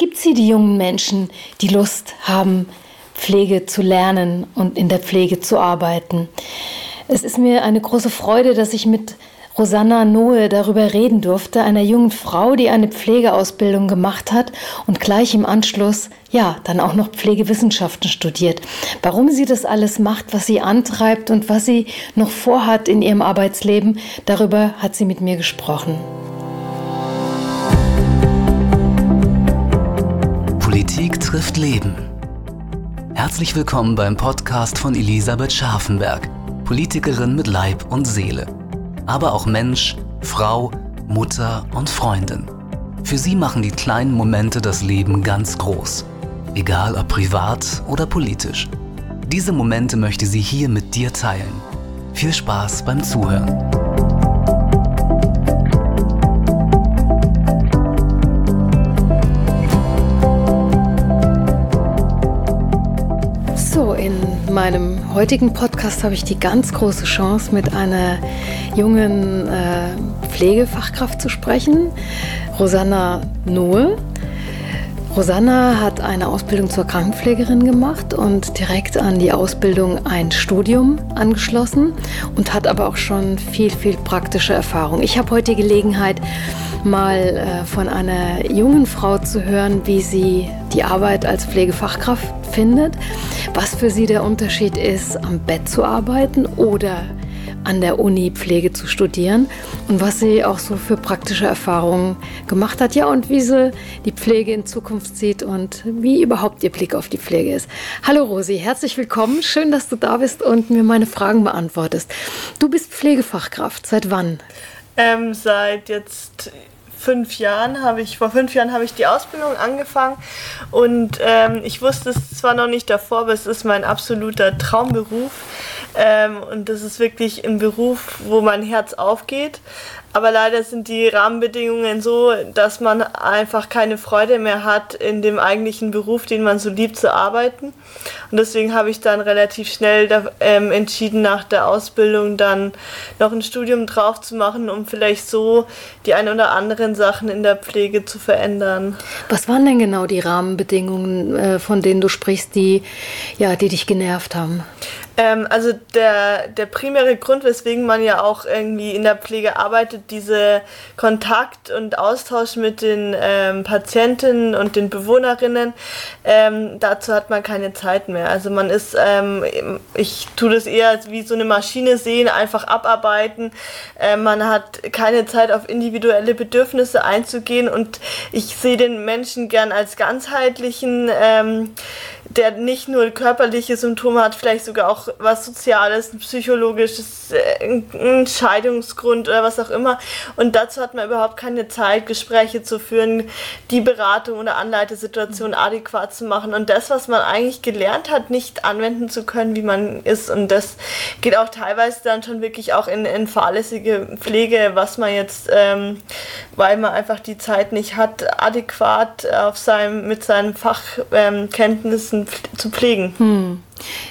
gibt sie, die jungen Menschen, die Lust haben, Pflege zu lernen und in der Pflege zu arbeiten? Es ist mir eine große Freude, dass ich mit Rosanna Noe darüber reden durfte, einer jungen Frau, die eine Pflegeausbildung gemacht hat und gleich im Anschluss, ja, dann auch noch Pflegewissenschaften studiert. Warum sie das alles macht, was sie antreibt und was sie noch vorhat in ihrem Arbeitsleben, darüber hat sie mit mir gesprochen. Politik trifft Leben. Herzlich willkommen beim Podcast von Elisabeth Scharfenberg, Politikerin mit Leib und Seele aber auch Mensch, Frau, Mutter und Freundin. Für sie machen die kleinen Momente das Leben ganz groß, egal ob privat oder politisch. Diese Momente möchte sie hier mit dir teilen. Viel Spaß beim Zuhören. Meinem heutigen Podcast habe ich die ganz große Chance, mit einer jungen äh, Pflegefachkraft zu sprechen, Rosanna Nohe. Rosanna hat eine Ausbildung zur Krankenpflegerin gemacht und direkt an die Ausbildung ein Studium angeschlossen und hat aber auch schon viel, viel praktische Erfahrung. Ich habe heute die Gelegenheit, mal äh, von einer jungen Frau zu hören, wie sie die Arbeit als Pflegefachkraft findet, was für sie der Unterschied ist, am Bett zu arbeiten oder an der Uni Pflege zu studieren und was sie auch so für praktische Erfahrungen gemacht hat. Ja, und wie sie die Pflege in Zukunft sieht und wie überhaupt ihr Blick auf die Pflege ist. Hallo Rosi, herzlich willkommen. Schön, dass du da bist und mir meine Fragen beantwortest. Du bist Pflegefachkraft. Seit wann? Ähm, seit jetzt fünf Jahren habe ich, vor fünf Jahren habe ich die Ausbildung angefangen und ähm, ich wusste es zwar noch nicht davor, aber es ist mein absoluter Traumberuf ähm, und das ist wirklich ein Beruf, wo mein Herz aufgeht. Aber leider sind die Rahmenbedingungen so, dass man einfach keine Freude mehr hat, in dem eigentlichen Beruf, den man so liebt, zu arbeiten. Und deswegen habe ich dann relativ schnell da, ähm, entschieden, nach der Ausbildung dann noch ein Studium drauf zu machen, um vielleicht so die ein oder anderen Sachen in der Pflege zu verändern. Was waren denn genau die Rahmenbedingungen, äh, von denen du sprichst, die, ja, die dich genervt haben? Ähm, also der, der primäre Grund, weswegen man ja auch irgendwie in der Pflege arbeitet, diese Kontakt und Austausch mit den ähm, Patientinnen und den Bewohnerinnen, ähm, dazu hat man keine Zeit mehr. Also man ist, ähm, ich tue das eher wie so eine Maschine sehen, einfach abarbeiten. Äh, man hat keine Zeit auf individuelle Bedürfnisse einzugehen und ich sehe den Menschen gern als ganzheitlichen ähm, der nicht nur körperliche Symptome hat, vielleicht sogar auch was Soziales, psychologisches, äh, ein Scheidungsgrund oder was auch immer. Und dazu hat man überhaupt keine Zeit, Gespräche zu führen, die Beratung oder Anleitesituation adäquat zu machen und das, was man eigentlich gelernt hat, nicht anwenden zu können, wie man ist. Und das geht auch teilweise dann schon wirklich auch in, in fahrlässige Pflege, was man jetzt, ähm, weil man einfach die Zeit nicht hat, adäquat auf seinem, mit seinen Fachkenntnissen ähm, zu pflegen. Hm.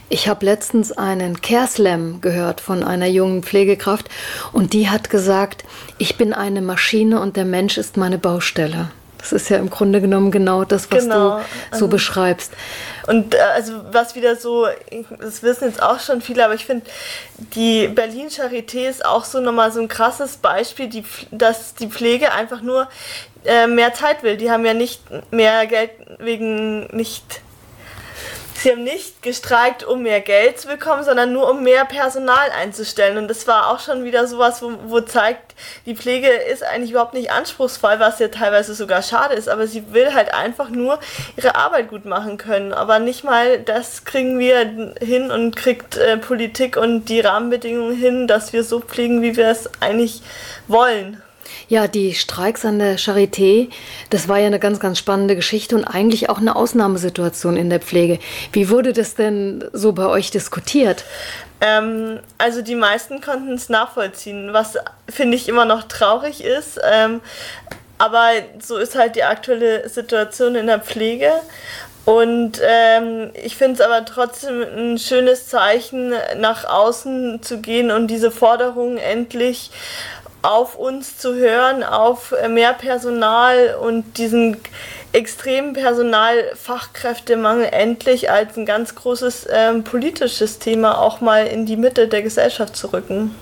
Ich habe letztens einen Care Slam gehört von einer jungen Pflegekraft und die hat gesagt, ich bin eine Maschine und der Mensch ist meine Baustelle. Das ist ja im Grunde genommen genau das, was genau. du so beschreibst. Und äh, also was wieder so, das wissen jetzt auch schon viele, aber ich finde, die Berlin Charité ist auch so nochmal so ein krasses Beispiel, die, dass die Pflege einfach nur äh, mehr Zeit will. Die haben ja nicht mehr Geld wegen nicht Sie haben nicht gestreikt, um mehr Geld zu bekommen, sondern nur um mehr Personal einzustellen. Und das war auch schon wieder sowas, wo, wo zeigt, die Pflege ist eigentlich überhaupt nicht anspruchsvoll, was ja teilweise sogar schade ist. Aber sie will halt einfach nur ihre Arbeit gut machen können. Aber nicht mal das kriegen wir hin und kriegt äh, Politik und die Rahmenbedingungen hin, dass wir so pflegen, wie wir es eigentlich wollen. Ja, die Streiks an der Charité, das war ja eine ganz, ganz spannende Geschichte und eigentlich auch eine Ausnahmesituation in der Pflege. Wie wurde das denn so bei euch diskutiert? Ähm, also die meisten konnten es nachvollziehen, was finde ich immer noch traurig ist. Ähm, aber so ist halt die aktuelle Situation in der Pflege. Und ähm, ich finde es aber trotzdem ein schönes Zeichen, nach außen zu gehen und diese Forderungen endlich auf uns zu hören, auf mehr Personal und diesen extremen Personalfachkräftemangel endlich als ein ganz großes ähm, politisches Thema auch mal in die Mitte der Gesellschaft zu rücken.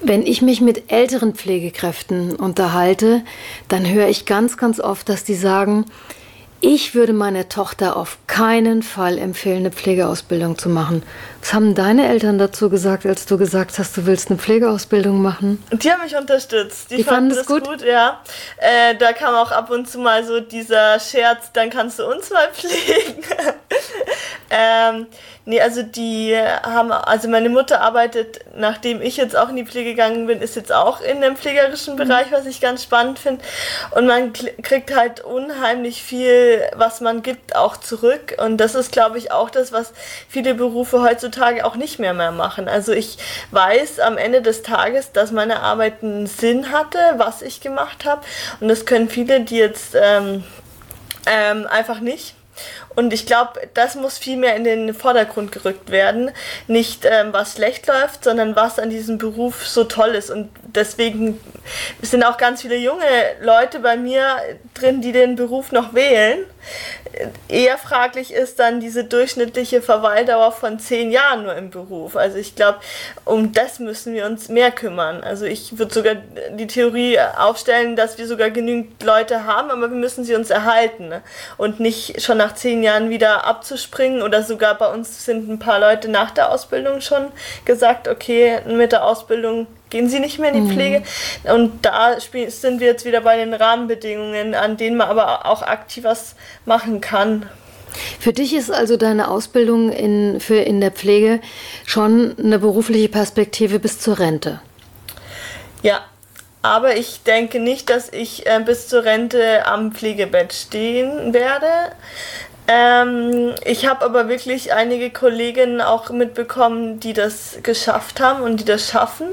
Wenn ich mich mit älteren Pflegekräften unterhalte, dann höre ich ganz, ganz oft, dass die sagen, ich würde meiner Tochter auf keinen Fall empfehlen, eine Pflegeausbildung zu machen. Was haben deine Eltern dazu gesagt, als du gesagt hast, du willst eine Pflegeausbildung machen? Die haben mich unterstützt. Die, die fanden, fanden das gut? gut ja. Äh, da kam auch ab und zu mal so dieser Scherz, dann kannst du uns mal pflegen. ähm, Nee, also die haben, also meine Mutter arbeitet, nachdem ich jetzt auch in die Pflege gegangen bin, ist jetzt auch in dem pflegerischen mhm. Bereich, was ich ganz spannend finde. Und man kriegt halt unheimlich viel, was man gibt, auch zurück. Und das ist, glaube ich, auch das, was viele Berufe heutzutage auch nicht mehr mehr machen. Also ich weiß am Ende des Tages, dass meine Arbeit einen Sinn hatte, was ich gemacht habe. Und das können viele, die jetzt ähm, ähm, einfach nicht. Und ich glaube, das muss viel mehr in den Vordergrund gerückt werden. Nicht, ähm, was schlecht läuft, sondern was an diesem Beruf so toll ist. Und deswegen sind auch ganz viele junge Leute bei mir drin, die den Beruf noch wählen. Eher fraglich ist dann diese durchschnittliche Verweildauer von zehn Jahren nur im Beruf. Also ich glaube, um das müssen wir uns mehr kümmern. Also ich würde sogar die Theorie aufstellen, dass wir sogar genügend Leute haben, aber wir müssen sie uns erhalten und nicht schon nach zehn Jahren Jahren wieder abzuspringen oder sogar bei uns sind ein paar Leute nach der Ausbildung schon gesagt, okay, mit der Ausbildung gehen sie nicht mehr in die mhm. Pflege. Mhm. Und da sind wir jetzt wieder bei den Rahmenbedingungen, an denen man aber auch aktiv was machen kann. Für dich ist also deine Ausbildung in, für in der Pflege schon eine berufliche Perspektive bis zur Rente. Ja, aber ich denke nicht, dass ich äh, bis zur Rente am Pflegebett stehen werde. Ähm, ich habe aber wirklich einige Kolleginnen auch mitbekommen, die das geschafft haben und die das schaffen,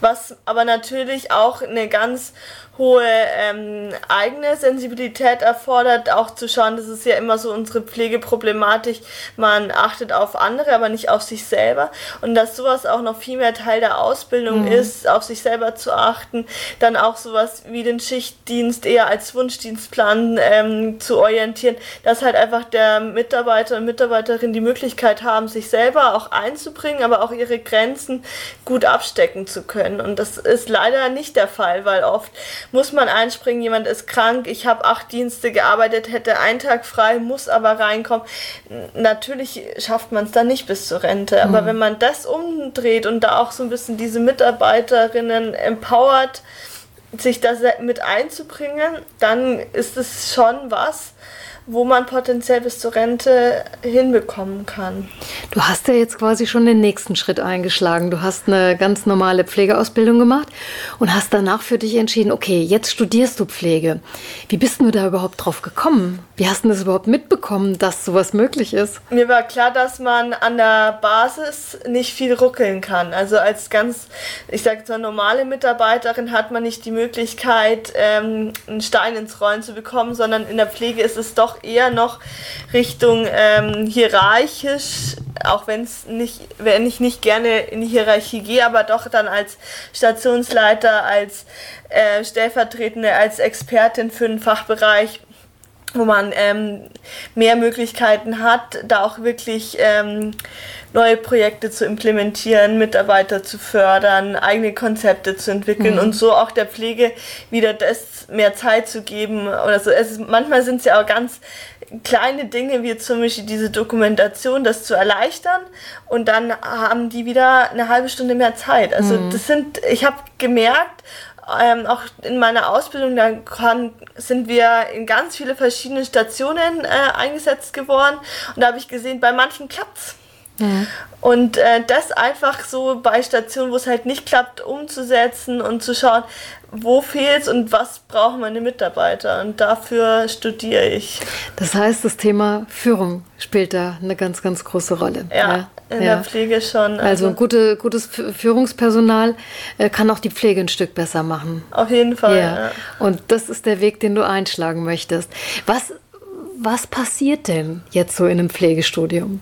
was aber natürlich auch eine ganz hohe ähm, eigene Sensibilität erfordert, auch zu schauen, das ist ja immer so unsere Pflegeproblematik, man achtet auf andere, aber nicht auf sich selber. Und dass sowas auch noch viel mehr Teil der Ausbildung mhm. ist, auf sich selber zu achten, dann auch sowas wie den Schichtdienst eher als Wunschdienstplan ähm, zu orientieren, dass halt einfach der Mitarbeiter und Mitarbeiterin die Möglichkeit haben, sich selber auch einzubringen, aber auch ihre Grenzen gut abstecken zu können. Und das ist leider nicht der Fall, weil oft muss man einspringen, jemand ist krank, ich habe acht Dienste gearbeitet, hätte einen Tag frei, muss aber reinkommen. Natürlich schafft man es dann nicht bis zur Rente, aber mhm. wenn man das umdreht und da auch so ein bisschen diese Mitarbeiterinnen empowert, sich da mit einzubringen, dann ist es schon was, wo man potenziell bis zur Rente hinbekommen kann. Du hast ja jetzt quasi schon den nächsten Schritt eingeschlagen. Du hast eine ganz normale Pflegeausbildung gemacht und hast danach für dich entschieden, okay, jetzt studierst du Pflege. Wie bist du da überhaupt drauf gekommen? Wie hast du das überhaupt mitbekommen, dass sowas möglich ist? Mir war klar, dass man an der Basis nicht viel ruckeln kann. Also als ganz, ich sage mal, normale Mitarbeiterin hat man nicht die Möglichkeit, ähm, einen Stein ins Rollen zu bekommen, sondern in der Pflege ist es doch eher noch Richtung ähm, hierarchisch, auch wenn nicht, wenn ich nicht gerne in die Hierarchie gehe, aber doch dann als Stationsleiter, als äh, Stellvertretende, als Expertin für den Fachbereich wo man ähm, mehr Möglichkeiten hat, da auch wirklich ähm, neue Projekte zu implementieren, Mitarbeiter zu fördern, eigene Konzepte zu entwickeln mhm. und so auch der Pflege wieder das mehr Zeit zu geben oder so. Es ist, manchmal sind es ja auch ganz kleine Dinge wie zum Beispiel diese Dokumentation, das zu erleichtern und dann haben die wieder eine halbe Stunde mehr Zeit. Also mhm. das sind, ich habe gemerkt, ähm, auch in meiner Ausbildung, da kann, sind wir in ganz viele verschiedene Stationen äh, eingesetzt geworden und da habe ich gesehen, bei manchen klappt's. Und äh, das einfach so bei Stationen, wo es halt nicht klappt, umzusetzen und zu schauen, wo fehlt's und was brauchen meine Mitarbeiter. Und dafür studiere ich. Das heißt, das Thema Führung spielt da eine ganz, ganz große Rolle. Ja, ja. in ja. der Pflege schon. Also, also gute, gutes Führungspersonal äh, kann auch die Pflege ein Stück besser machen. Auf jeden Fall. Ja. Und das ist der Weg, den du einschlagen möchtest. Was was passiert denn jetzt so in einem Pflegestudium?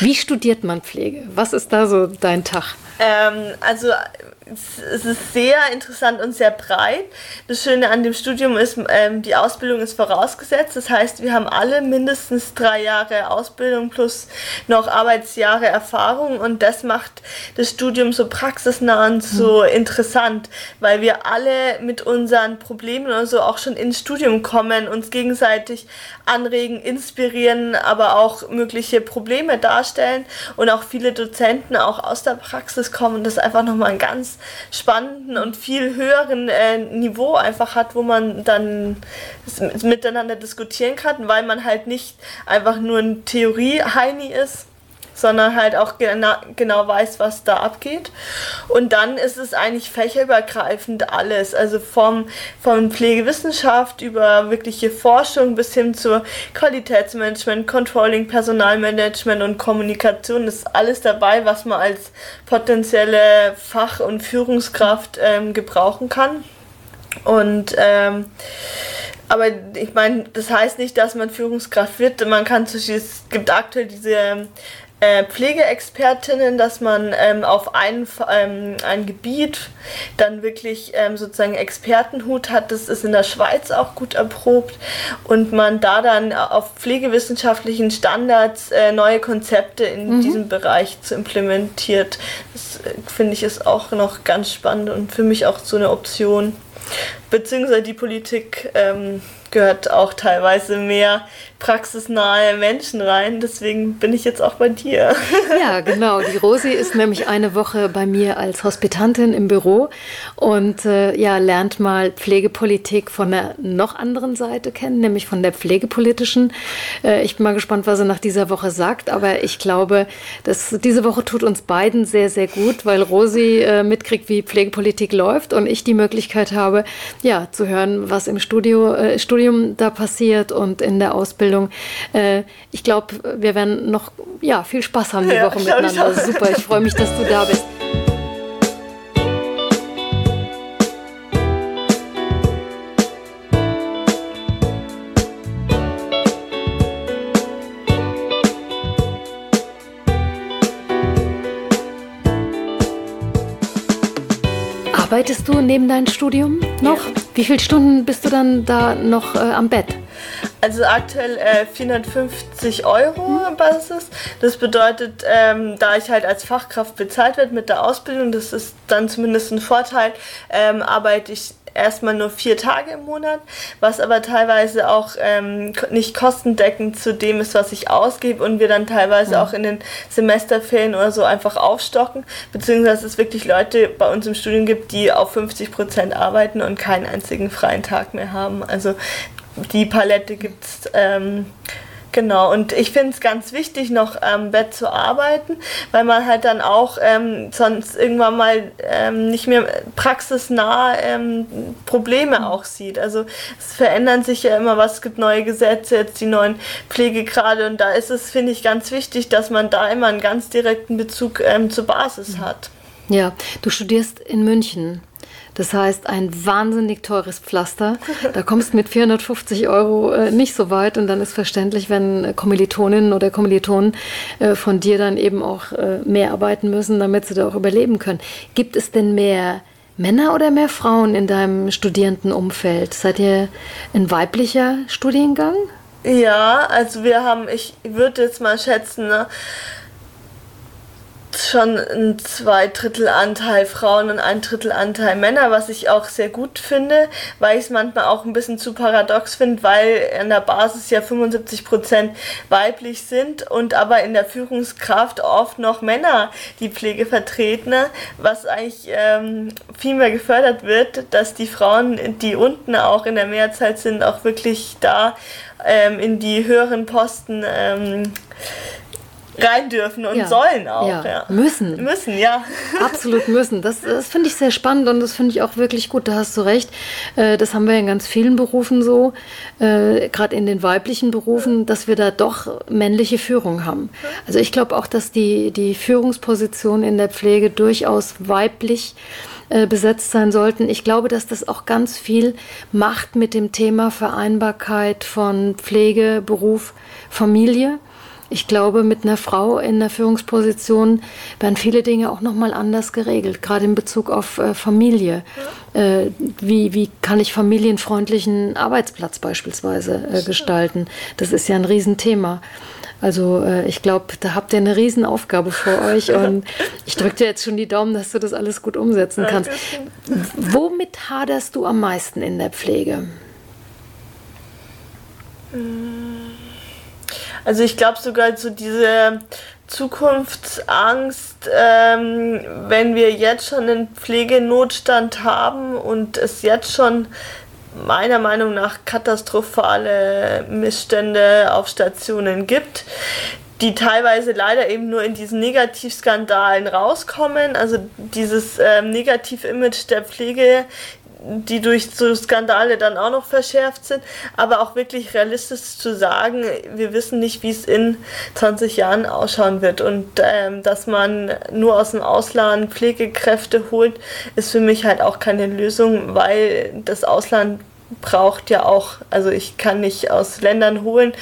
Wie studiert man Pflege? Was ist da so dein Tag? Ähm, also es ist sehr interessant und sehr breit. Das Schöne an dem Studium ist, ähm, die Ausbildung ist vorausgesetzt. Das heißt, wir haben alle mindestens drei Jahre Ausbildung plus noch Arbeitsjahre Erfahrung und das macht das Studium so praxisnah und so mhm. interessant, weil wir alle mit unseren Problemen oder so auch schon ins Studium kommen, uns gegenseitig anregen, inspirieren, aber auch mögliche Probleme darstellen und auch viele Dozenten auch aus der Praxis kommen. Das ist einfach nochmal ein ganz spannenden und viel höheren äh, Niveau einfach hat, wo man dann miteinander diskutieren kann, weil man halt nicht einfach nur ein Theorie-Heini ist, sondern halt auch genau, genau weiß, was da abgeht. Und dann ist es eigentlich fächerübergreifend alles, also vom, von Pflegewissenschaft über wirkliche Forschung bis hin zu Qualitätsmanagement, Controlling, Personalmanagement und Kommunikation ist alles dabei, was man als potenzielle Fach- und Führungskraft ähm, gebrauchen kann. Und ähm, aber ich meine, das heißt nicht, dass man Führungskraft wird. Man kann es gibt aktuell diese äh, Pflegeexpertinnen, dass man ähm, auf ein, ähm, ein Gebiet dann wirklich ähm, sozusagen Expertenhut hat. Das ist in der Schweiz auch gut erprobt und man da dann auf pflegewissenschaftlichen Standards äh, neue Konzepte in mhm. diesem Bereich zu implementiert. Das äh, finde ich ist auch noch ganz spannend und für mich auch so eine Option. Beziehungsweise die Politik ähm, gehört auch teilweise mehr praxisnahe Menschen rein. Deswegen bin ich jetzt auch bei dir. Ja, genau. Die Rosi ist nämlich eine Woche bei mir als Hospitantin im Büro und äh, ja, lernt mal Pflegepolitik von der noch anderen Seite kennen, nämlich von der pflegepolitischen. Äh, ich bin mal gespannt, was sie nach dieser Woche sagt, aber ich glaube, dass diese Woche tut uns beiden sehr, sehr gut, weil Rosi äh, mitkriegt, wie Pflegepolitik läuft und ich die Möglichkeit habe, ja, zu hören, was im Studio, äh, Studium da passiert und in der Ausbildung. Äh, ich glaube, wir werden noch ja, viel Spaß haben die ja, Woche miteinander. Ich Super, ich freue mich, dass du da bist. Arbeitest du neben deinem Studium noch? Ja. Wie viele Stunden bist du dann da noch äh, am Bett? Also aktuell äh, 450 Euro. Basis. Das bedeutet, ähm, da ich halt als Fachkraft bezahlt werde mit der Ausbildung, das ist dann zumindest ein Vorteil, ähm, arbeite ich erstmal nur vier Tage im Monat, was aber teilweise auch ähm, nicht kostendeckend zu dem ist, was ich ausgebe und wir dann teilweise mhm. auch in den Semesterferien oder so einfach aufstocken, beziehungsweise es wirklich Leute bei uns im Studium gibt, die auf 50 Prozent arbeiten und keinen einzigen freien Tag mehr haben. Also die Palette gibt es. Ähm, Genau, und ich finde es ganz wichtig, noch am Bett zu arbeiten, weil man halt dann auch ähm, sonst irgendwann mal ähm, nicht mehr praxisnah ähm, Probleme auch sieht. Also es verändern sich ja immer was, es gibt neue Gesetze, jetzt die neuen Pflegegrade und da ist es, finde ich, ganz wichtig, dass man da immer einen ganz direkten Bezug ähm, zur Basis hat. Ja, du studierst in München. Das heißt, ein wahnsinnig teures Pflaster. Da kommst du mit 450 Euro äh, nicht so weit und dann ist verständlich, wenn Kommilitoninnen oder Kommilitonen äh, von dir dann eben auch äh, mehr arbeiten müssen, damit sie da auch überleben können. Gibt es denn mehr Männer oder mehr Frauen in deinem Studierendenumfeld? Seid ihr ein weiblicher Studiengang? Ja, also wir haben, ich würde jetzt mal schätzen, ne, schon ein Zweidrittelanteil Frauen und ein Drittelanteil Männer, was ich auch sehr gut finde, weil ich es manchmal auch ein bisschen zu paradox finde, weil an der Basis ja 75 Prozent weiblich sind und aber in der Führungskraft oft noch Männer die Pflege vertreten, was eigentlich ähm, viel mehr gefördert wird, dass die Frauen, die unten auch in der Mehrzahl sind, auch wirklich da ähm, in die höheren Posten ähm, rein dürfen und ja. sollen auch. Ja. ja. Müssen. Müssen, ja. Absolut müssen. Das, das finde ich sehr spannend und das finde ich auch wirklich gut. Da hast du recht. Äh, das haben wir in ganz vielen Berufen so, äh, gerade in den weiblichen Berufen, dass wir da doch männliche Führung haben. Also ich glaube auch, dass die, die Führungspositionen in der Pflege durchaus weiblich äh, besetzt sein sollten. Ich glaube, dass das auch ganz viel macht mit dem Thema Vereinbarkeit von Pflege, Beruf, Familie Ich glaube, mit einer Frau in der Führungsposition werden viele Dinge auch nochmal anders geregelt, gerade in Bezug auf äh, Familie. Äh, wie, wie kann ich familienfreundlichen Arbeitsplatz beispielsweise äh, gestalten? Das ist ja ein Riesenthema. Also ich glaube, da habt ihr eine Riesenaufgabe vor euch und ich drücke dir jetzt schon die Daumen, dass du das alles gut umsetzen kannst. Womit haderst du am meisten in der Pflege? Also ich glaube sogar so diese Zukunftsangst, ähm, wenn wir jetzt schon einen Pflegenotstand haben und es jetzt schon meiner Meinung nach katastrophale Missstände auf Stationen gibt, die teilweise leider eben nur in diesen Negativskandalen rauskommen. Also dieses ähm, Negativ-Image der Pflege die durch so Skandale dann auch noch verschärft sind, aber auch wirklich realistisch zu sagen, wir wissen nicht, wie es in 20 Jahren ausschauen wird. Und ähm, dass man nur aus dem Ausland Pflegekräfte holt, ist für mich halt auch keine Lösung, weil das Ausland braucht ja auch, also ich kann nicht aus Ländern holen,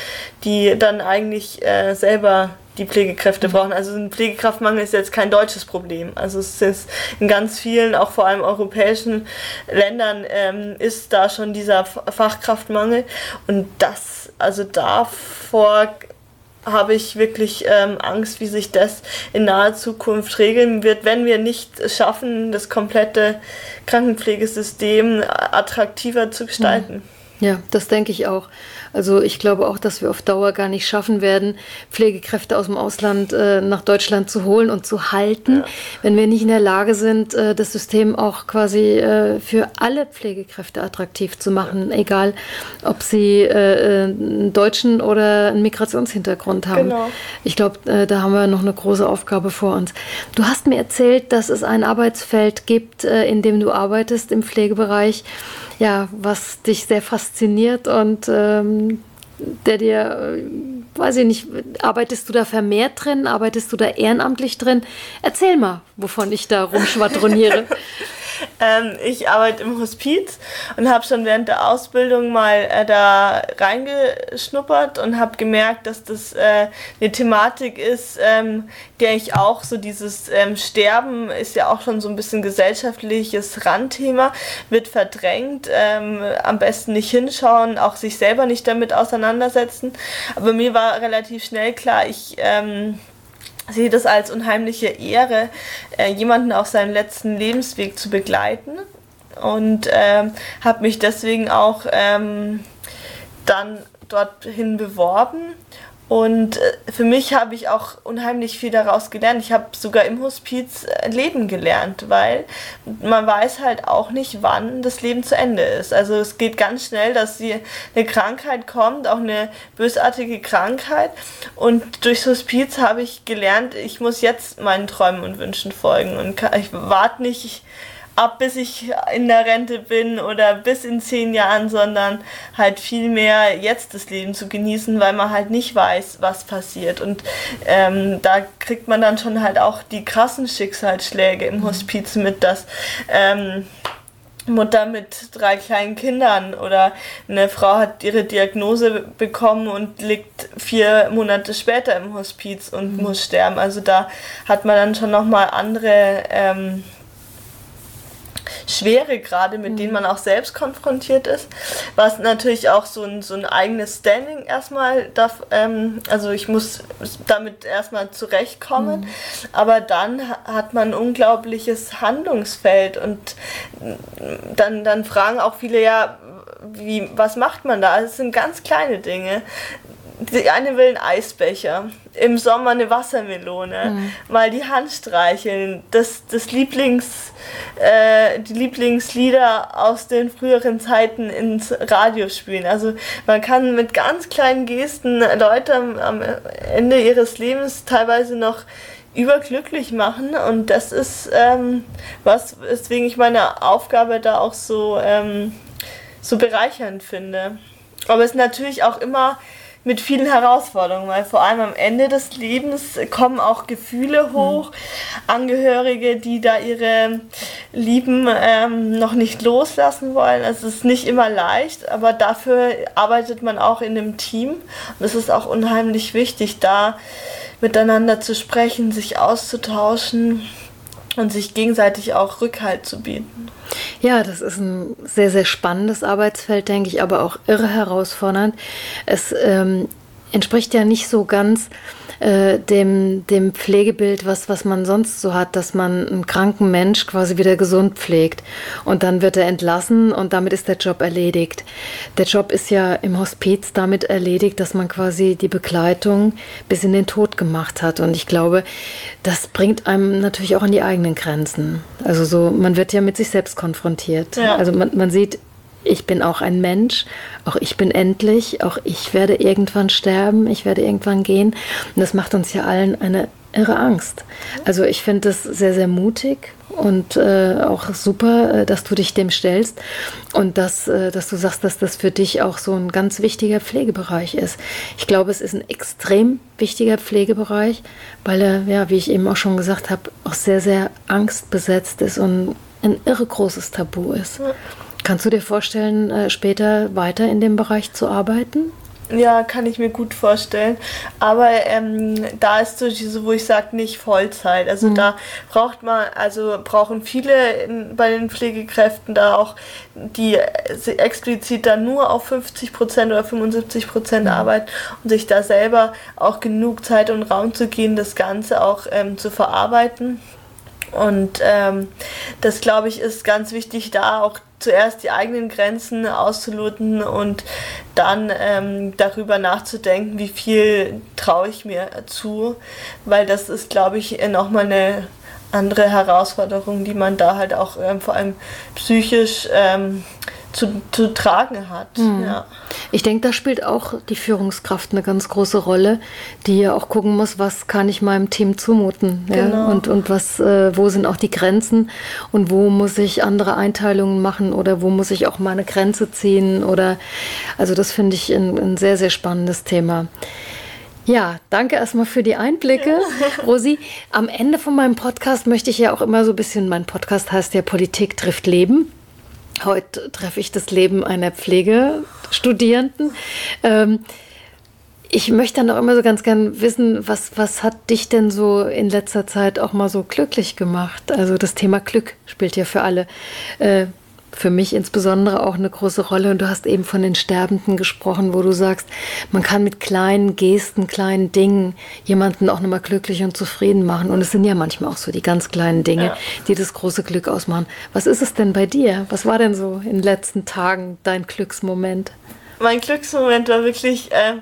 die dann eigentlich äh, selber die Pflegekräfte brauchen. Also ein Pflegekraftmangel ist jetzt kein deutsches Problem. Also es ist in ganz vielen, auch vor allem europäischen Ländern, ähm, ist da schon dieser Fachkraftmangel. Und das, also davor habe ich wirklich ähm, Angst, wie sich das in naher Zukunft regeln wird, wenn wir nicht schaffen, das komplette Krankenpflegesystem attraktiver zu gestalten. Ja, das denke ich auch. Also ich glaube auch, dass wir auf Dauer gar nicht schaffen werden, Pflegekräfte aus dem Ausland äh, nach Deutschland zu holen und zu halten, ja. wenn wir nicht in der Lage sind, äh, das System auch quasi äh, für alle Pflegekräfte attraktiv zu machen, ja. egal ob sie äh, einen deutschen oder einen Migrationshintergrund haben. Genau. Ich glaube, äh, da haben wir noch eine große Aufgabe vor uns. Du hast mir erzählt, dass es ein Arbeitsfeld gibt, äh, in dem du arbeitest im Pflegebereich ja, was dich sehr fasziniert und ähm, der dir, äh, weiß ich nicht, arbeitest du da vermehrt drin, arbeitest du da ehrenamtlich drin? Erzähl mal, wovon ich da rumschwadroniere. Ähm, ich arbeite im Hospiz und habe schon während der Ausbildung mal äh, da reingeschnuppert und habe gemerkt, dass das äh, eine Thematik ist, ähm, der ich auch so dieses ähm, Sterben ist ja auch schon so ein bisschen gesellschaftliches Randthema, wird verdrängt, ähm, am besten nicht hinschauen, auch sich selber nicht damit auseinandersetzen. Aber mir war relativ schnell klar, ich sehe das als unheimliche Ehre, äh, jemanden auf seinem letzten Lebensweg zu begleiten. Und ähm, habe mich deswegen auch ähm, dann dorthin beworben und äh, für mich habe ich auch unheimlich viel daraus gelernt. Ich habe sogar im Hospiz äh, Leben gelernt, weil man weiß halt auch nicht, wann das Leben zu Ende ist. Also es geht ganz schnell, dass eine Krankheit kommt, auch eine bösartige Krankheit. Und durchs Hospiz habe ich gelernt, ich muss jetzt meinen Träumen und Wünschen folgen und ich warte nicht ab bis ich in der Rente bin oder bis in zehn Jahren, sondern halt viel mehr jetzt das Leben zu genießen, weil man halt nicht weiß, was passiert. Und ähm, da kriegt man dann schon halt auch die krassen Schicksalsschläge im Hospiz mit, dass ähm, Mutter mit drei kleinen Kindern oder eine Frau hat ihre Diagnose bekommen und liegt vier Monate später im Hospiz und mhm. muss sterben. Also da hat man dann schon nochmal andere ähm, Schwere gerade, mit mhm. denen man auch selbst konfrontiert ist, was natürlich auch so ein, so ein eigenes Standing erstmal darf, ähm, also ich muss damit erstmal zurechtkommen, mhm. aber dann hat man ein unglaubliches Handlungsfeld und dann, dann fragen auch viele ja, wie, was macht man da? Also es sind ganz kleine Dinge die eine will einen Eisbecher, im Sommer eine Wassermelone, mhm. mal die Hand streicheln, das, das Lieblings, äh, die Lieblingslieder aus den früheren Zeiten ins Radio spielen. Also man kann mit ganz kleinen Gesten Leute am, am Ende ihres Lebens teilweise noch überglücklich machen und das ist ähm, was, weswegen ich meine Aufgabe da auch so, ähm, so bereichernd finde. Aber es ist natürlich auch immer mit vielen Herausforderungen, weil vor allem am Ende des Lebens kommen auch Gefühle hoch. Mhm. Angehörige, die da ihre Lieben ähm, noch nicht loslassen wollen. Es ist nicht immer leicht, aber dafür arbeitet man auch in einem Team. Und es ist auch unheimlich wichtig, da miteinander zu sprechen, sich auszutauschen und sich gegenseitig auch Rückhalt zu bieten. Ja, das ist ein sehr, sehr spannendes Arbeitsfeld, denke ich, aber auch irre herausfordernd. Es ähm, entspricht ja nicht so ganz äh, dem, dem Pflegebild, was, was man sonst so hat, dass man einen kranken Mensch quasi wieder gesund pflegt. Und dann wird er entlassen und damit ist der Job erledigt. Der Job ist ja im Hospiz damit erledigt, dass man quasi die Begleitung bis in den Tod gemacht hat. Und ich glaube, das bringt einem natürlich auch an die eigenen Grenzen. Also so, man wird ja mit sich selbst konfrontiert. Ja. Also man, man sieht ich bin auch ein Mensch, auch ich bin endlich, auch ich werde irgendwann sterben, ich werde irgendwann gehen. Und das macht uns ja allen eine irre Angst. Also ich finde es sehr, sehr mutig und äh, auch super, äh, dass du dich dem stellst und dass, äh, dass du sagst, dass das für dich auch so ein ganz wichtiger Pflegebereich ist. Ich glaube, es ist ein extrem wichtiger Pflegebereich, weil er, ja, wie ich eben auch schon gesagt habe, auch sehr, sehr angstbesetzt ist und ein irre großes Tabu ist. Kannst du dir vorstellen, äh, später weiter in dem Bereich zu arbeiten? Ja, kann ich mir gut vorstellen. Aber ähm, da ist so diese, wo ich sage, nicht Vollzeit. Also mhm. da braucht man, also brauchen viele in, bei den Pflegekräften da auch, die explizit da nur auf 50 Prozent oder 75 Prozent mhm. arbeiten und sich da selber auch genug Zeit und Raum zu gehen, das Ganze auch ähm, zu verarbeiten. Und ähm, das, glaube ich, ist ganz wichtig, da auch zuerst die eigenen Grenzen auszuloten und dann ähm, darüber nachzudenken, wie viel traue ich mir zu, weil das ist, glaube ich, nochmal eine andere Herausforderung, die man da halt auch ähm, vor allem psychisch ähm, zu, zu tragen hat. Mhm. Ja. Ich denke, da spielt auch die Führungskraft eine ganz große Rolle, die ja auch gucken muss, was kann ich meinem Team zumuten ja? genau. und, und was, äh, wo sind auch die Grenzen und wo muss ich andere Einteilungen machen oder wo muss ich auch mal eine Grenze ziehen oder also das finde ich ein, ein sehr, sehr spannendes Thema. Ja, danke erstmal für die Einblicke, ja. Rosi. Am Ende von meinem Podcast möchte ich ja auch immer so ein bisschen, mein Podcast heißt ja Politik trifft Leben. Heute treffe ich das Leben einer Pflegestudierenden. Ähm, ich möchte dann auch immer so ganz gern wissen, was, was hat dich denn so in letzter Zeit auch mal so glücklich gemacht? Also das Thema Glück spielt ja für alle äh, für mich insbesondere auch eine große Rolle. Und du hast eben von den Sterbenden gesprochen, wo du sagst, man kann mit kleinen Gesten, kleinen Dingen jemanden auch nochmal glücklich und zufrieden machen. Und es sind ja manchmal auch so die ganz kleinen Dinge, ja. die das große Glück ausmachen. Was ist es denn bei dir? Was war denn so in den letzten Tagen dein Glücksmoment? Mein Glücksmoment war wirklich äh,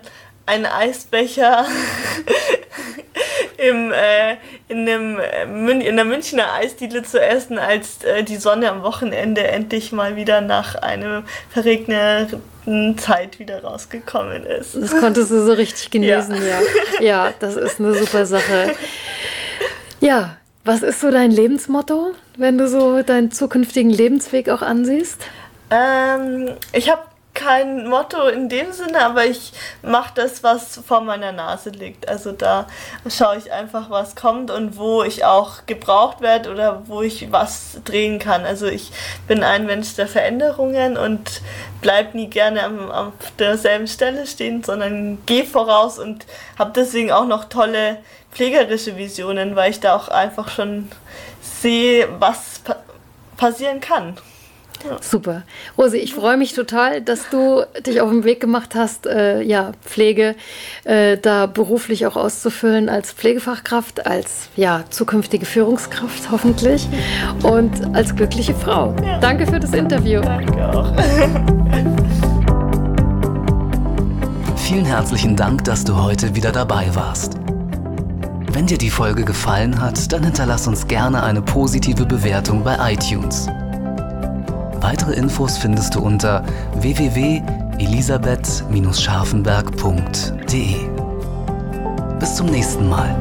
ein Eisbecher im, äh, in, dem, äh, in der Münchner Eisdiele zu essen, als äh, die Sonne am Wochenende endlich mal wieder nach einer verregneten Zeit wieder rausgekommen ist. Das konntest du so richtig genießen, ja. Ja, ja das ist eine super Sache. Ja, was ist so dein Lebensmotto, wenn du so deinen zukünftigen Lebensweg auch ansiehst? Ähm, ich habe kein Motto in dem Sinne, aber ich mache das, was vor meiner Nase liegt. Also da schaue ich einfach, was kommt und wo ich auch gebraucht werde oder wo ich was drehen kann. Also ich bin ein Mensch der Veränderungen und bleib nie gerne am, auf derselben Stelle stehen, sondern gehe voraus und habe deswegen auch noch tolle pflegerische Visionen, weil ich da auch einfach schon sehe, was pa passieren kann. Super. Rosi, ich freue mich total, dass du dich auf den Weg gemacht hast, äh, ja, Pflege äh, da beruflich auch auszufüllen als Pflegefachkraft, als ja, zukünftige Führungskraft hoffentlich und als glückliche Frau. Ja. Danke für das Interview. Danke auch. Vielen herzlichen Dank, dass du heute wieder dabei warst. Wenn dir die Folge gefallen hat, dann hinterlass uns gerne eine positive Bewertung bei iTunes. Weitere Infos findest du unter www.elisabeth-scharfenberg.de. Bis zum nächsten Mal.